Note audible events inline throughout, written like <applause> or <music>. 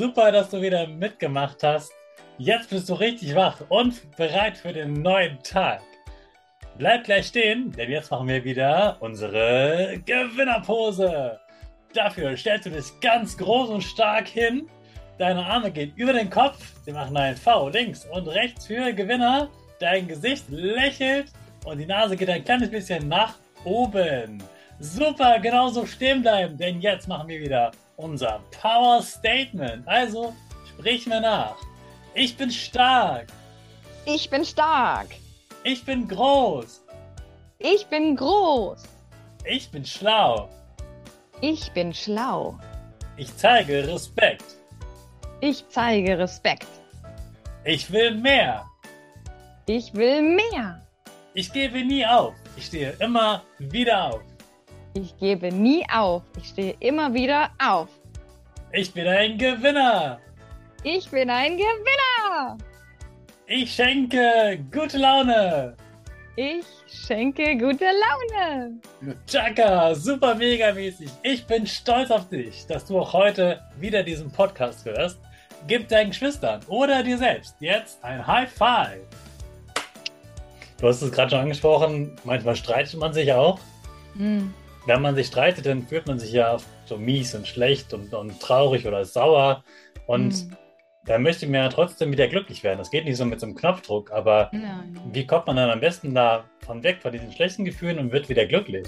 super, dass du wieder mitgemacht hast. Jetzt bist du richtig wach und bereit für den neuen Tag. Bleib gleich stehen, denn jetzt machen wir wieder unsere Gewinnerpose. Dafür stellst du dich ganz groß und stark hin. Deine Arme gehen über den Kopf. Wir machen ein V links und rechts für Gewinner. Dein Gesicht lächelt und die Nase geht ein kleines bisschen nach oben. Super, genauso stehen bleiben, denn jetzt machen wir wieder unser Power Statement. Also sprich mir nach. Ich bin stark. Ich bin stark. Ich bin groß. Ich bin groß. Ich bin schlau. Ich bin schlau. Ich zeige Respekt. Ich zeige Respekt. Ich will mehr. Ich will mehr. Ich gebe nie auf. Ich stehe immer wieder auf. Ich gebe nie auf. Ich stehe immer wieder auf. Ich bin ein Gewinner. Ich bin ein Gewinner. Ich schenke gute Laune. Ich schenke gute Laune. Chaka, super mega mäßig. Ich bin stolz auf dich, dass du auch heute wieder diesen Podcast hörst. Gib deinen Geschwistern oder dir selbst jetzt ein High Five. Du hast es gerade schon angesprochen, manchmal streitet man sich auch. Hm. Wenn man sich streitet, dann fühlt man sich ja so mies und schlecht und, und traurig oder sauer. Und Hm. da möchte man ja trotzdem wieder glücklich werden. Das geht nicht so mit so einem Knopfdruck, aber Nein. wie kommt man dann am besten da von weg von diesen schlechten Gefühlen und wird wieder glücklich?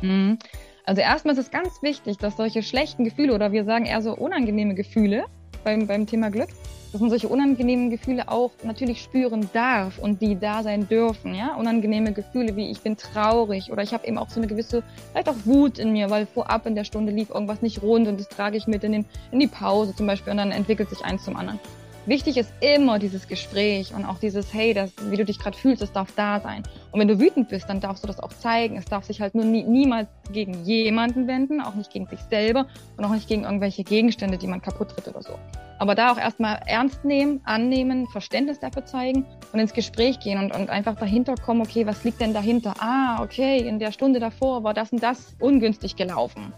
Hm. Also erstmal ist es ganz wichtig, dass solche schlechten Gefühle oder wir sagen eher so unangenehme Gefühle beim, beim Thema Glück, dass man solche unangenehmen Gefühle auch natürlich spüren darf und die da sein dürfen. Ja? Unangenehme Gefühle wie ich bin traurig oder ich habe eben auch so eine gewisse, vielleicht auch Wut in mir, weil vorab in der Stunde lief irgendwas nicht rund und das trage ich mit in, den, in die Pause zum Beispiel und dann entwickelt sich eins zum anderen. Wichtig ist immer dieses Gespräch und auch dieses, hey, das, wie du dich gerade fühlst, das darf da sein. Und wenn du wütend bist, dann darfst du das auch zeigen. Es darf sich halt nur nie, niemals gegen jemanden wenden, auch nicht gegen sich selber und auch nicht gegen irgendwelche Gegenstände, die man kaputt tritt oder so. Aber da auch erstmal ernst nehmen, annehmen, Verständnis dafür zeigen und ins Gespräch gehen und, und einfach dahinter kommen, okay, was liegt denn dahinter? Ah, okay, in der Stunde davor war das und das ungünstig gelaufen.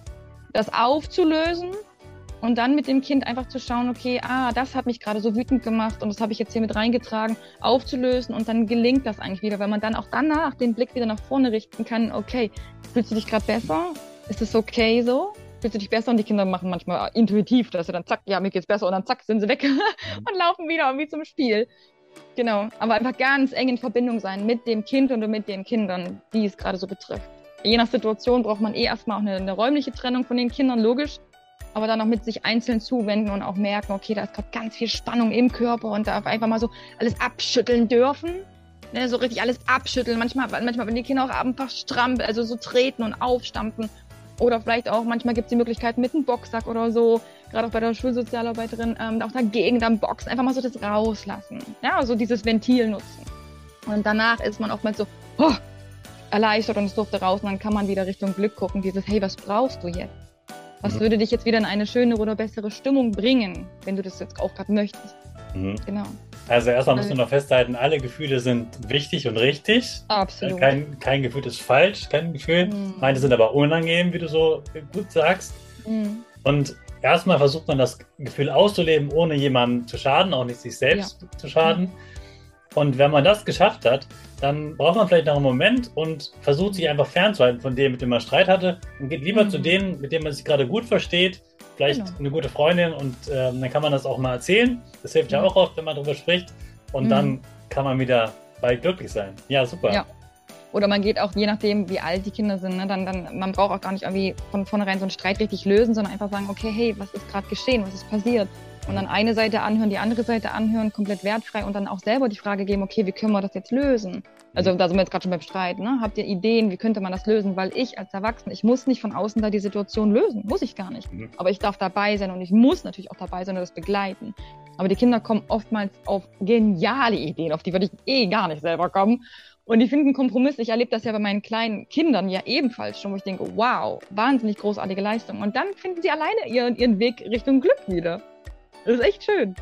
Das aufzulösen und dann mit dem Kind einfach zu schauen, okay, ah, das hat mich gerade so wütend gemacht und das habe ich jetzt hier mit reingetragen, aufzulösen und dann gelingt das eigentlich wieder, weil man dann auch danach den Blick wieder nach vorne richten kann, okay, fühlst du dich gerade besser? Ist es okay so? Fühlst du dich besser? Und die Kinder machen manchmal intuitiv, dass sie dann zack, ja, mir geht's besser und dann zack, sind sie weg <laughs> und laufen wieder wie zum Spiel. Genau, aber einfach ganz eng in Verbindung sein mit dem Kind und mit den Kindern, die es gerade so betrifft. Je nach Situation braucht man eh erstmal auch eine, eine räumliche Trennung von den Kindern, logisch aber dann auch mit sich einzeln zuwenden und auch merken, okay, da ist gerade ganz viel Spannung im Körper und darf einfach mal so alles abschütteln dürfen. Ne, so richtig alles abschütteln. Manchmal, manchmal, wenn die Kinder auch einfach strampeln, also so treten und aufstampfen. Oder vielleicht auch, manchmal gibt es die Möglichkeit mit einem Boxsack oder so, gerade auch bei der Schulsozialarbeiterin, ähm, auch dagegen dann boxen, einfach mal so das rauslassen. Ja, also dieses Ventil nutzen. Und danach ist man oftmals so, oh, erleichtert und es durfte raus und dann kann man wieder Richtung Glück gucken, dieses, hey, was brauchst du jetzt? Was Mhm. würde dich jetzt wieder in eine schönere oder bessere Stimmung bringen, wenn du das jetzt auch gerade möchtest? Mhm. Genau. Also erstmal musst du noch festhalten, alle Gefühle sind wichtig und richtig. Absolut. Kein, kein Gefühl ist falsch, kein Gefühl. Mhm. Meine sind aber unangenehm, wie du so gut sagst. Mhm. Und erstmal versucht man das Gefühl auszuleben, ohne jemandem zu schaden, auch nicht sich selbst ja. zu schaden. Und wenn man das geschafft hat, dann braucht man vielleicht noch einen Moment und versucht sich einfach fernzuhalten von dem, mit dem man Streit hatte und geht lieber mhm. zu denen, mit denen man sich gerade gut versteht, vielleicht genau. eine gute Freundin und ähm, dann kann man das auch mal erzählen. Das hilft ja, ja auch oft, wenn man darüber spricht und mhm. dann kann man wieder bald glücklich sein. Ja, super. Ja. Oder man geht auch, je nachdem, wie alt die Kinder sind, ne, dann, dann, man braucht auch gar nicht irgendwie von vornherein so einen Streit richtig lösen, sondern einfach sagen, okay, hey, was ist gerade geschehen, was ist passiert? Und dann eine Seite anhören, die andere Seite anhören, komplett wertfrei und dann auch selber die Frage geben, okay, wie können wir das jetzt lösen? Also da sind wir jetzt gerade schon beim Streit, ne? Habt ihr Ideen, wie könnte man das lösen? Weil ich als Erwachsener, ich muss nicht von außen da die Situation lösen, muss ich gar nicht. Mhm. Aber ich darf dabei sein und ich muss natürlich auch dabei sein und das begleiten. Aber die Kinder kommen oftmals auf geniale Ideen, auf die würde ich eh gar nicht selber kommen. Und ich finde einen Kompromiss, ich erlebe das ja bei meinen kleinen Kindern ja ebenfalls schon, wo ich denke, wow, wahnsinnig großartige Leistung. Und dann finden sie alleine ihren, ihren Weg Richtung Glück wieder. Das ist echt schön.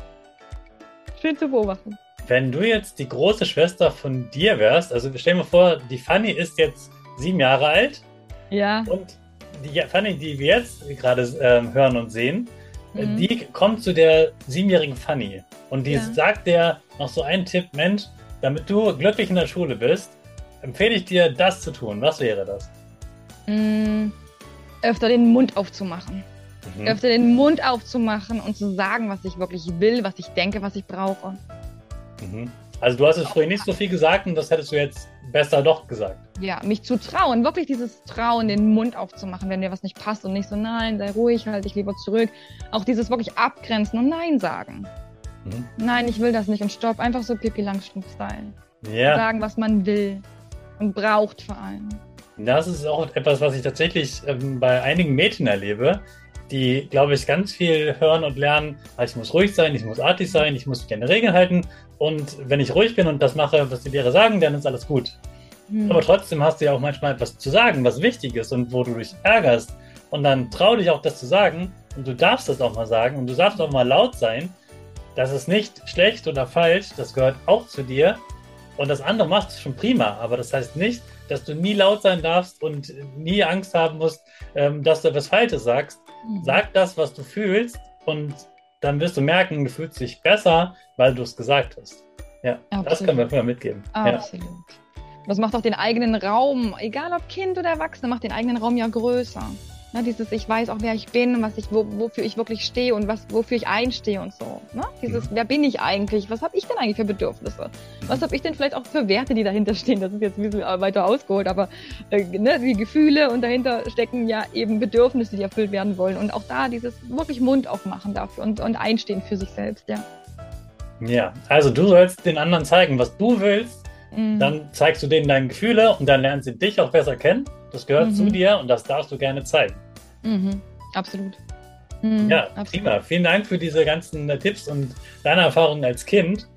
Schön zu beobachten. Wenn du jetzt die große Schwester von dir wärst, also stell dir vor, die Fanny ist jetzt sieben Jahre alt. Ja. Und die Fanny, die wir jetzt gerade ähm, hören und sehen, mhm. die kommt zu der siebenjährigen Fanny. Und die ja. sagt der noch so einen Tipp, Mensch, damit du glücklich in der Schule bist, empfehle ich dir, das zu tun. Was wäre das? Mm, öfter den Mund aufzumachen. Mhm. Öfter den Mund aufzumachen und zu sagen, was ich wirklich will, was ich denke, was ich brauche. Mhm. Also du hast es früher nicht so viel gesagt und das hättest du jetzt besser doch gesagt. Ja, mich zu trauen, wirklich dieses Trauen, den Mund aufzumachen, wenn dir was nicht passt und nicht so, nein, sei ruhig, halte dich lieber zurück. Auch dieses wirklich abgrenzen und Nein sagen. Mhm. Nein, ich will das nicht und stopp. Einfach so Pippi Langstrumpf sein. Ja. Sagen, was man will und braucht vor allem. Das ist auch etwas, was ich tatsächlich ähm, bei einigen Mädchen erlebe, die, glaube ich, ganz viel hören und lernen. Also ich muss ruhig sein, ich muss artig sein, ich muss mich an die Regeln halten. Und wenn ich ruhig bin und das mache, was die Lehrer sagen, dann ist alles gut. Hm. Aber trotzdem hast du ja auch manchmal etwas zu sagen, was wichtig ist und wo du dich ärgerst. Und dann trau dich auch, das zu sagen. Und du darfst das auch mal sagen und du darfst auch mal laut sein. Das ist nicht schlecht oder falsch, das gehört auch zu dir. Und das andere machst du schon prima, aber das heißt nicht, dass du nie laut sein darfst und nie Angst haben musst, ähm, dass du etwas Falsches sagst. Mhm. Sag das, was du fühlst und dann wirst du merken, du fühlst dich besser, weil du es gesagt hast. Ja, Absolut. das können wir mal mitgeben. Absolut. Ja. Das macht auch den eigenen Raum, egal ob Kind oder Erwachsene, macht den eigenen Raum ja größer. Ne, dieses, ich weiß auch, wer ich bin, was ich, wo, wofür ich wirklich stehe und was, wofür ich einstehe und so. Ne? Dieses, mhm. wer bin ich eigentlich? Was habe ich denn eigentlich für Bedürfnisse? Was habe ich denn vielleicht auch für Werte, die dahinter stehen? Das ist jetzt ein bisschen weiter ausgeholt, aber äh, ne, die Gefühle und dahinter stecken ja eben Bedürfnisse, die erfüllt werden wollen. Und auch da dieses wirklich Mund aufmachen dafür und, und einstehen für sich selbst, ja. Ja, also du sollst den anderen zeigen, was du willst. Mhm. Dann zeigst du denen deine Gefühle und dann lernen sie dich auch besser kennen. Das gehört mhm. zu dir und das darfst du gerne zeigen. Mhm. Absolut. Mhm. Ja, Absolut. prima. Vielen Dank für diese ganzen äh, Tipps und deine Erfahrungen als Kind.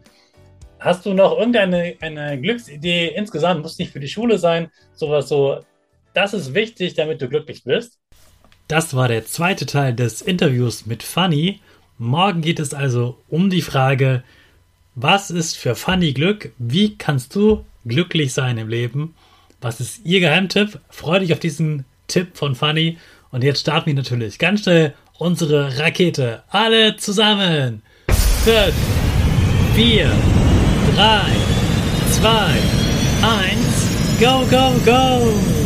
Hast du noch irgendeine eine Glücksidee insgesamt? Muss nicht für die Schule sein, sowas so. Das ist wichtig, damit du glücklich bist. Das war der zweite Teil des Interviews mit Fanny. Morgen geht es also um die Frage, was ist für Fanny Glück? Wie kannst du glücklich sein im Leben? Was ist Ihr Geheimtipp? Freue dich auf diesen Tipp von Fanny. Und jetzt starten wir natürlich ganz schnell unsere Rakete. Alle zusammen. 5, 4, 3, 2, 1, go, go, go!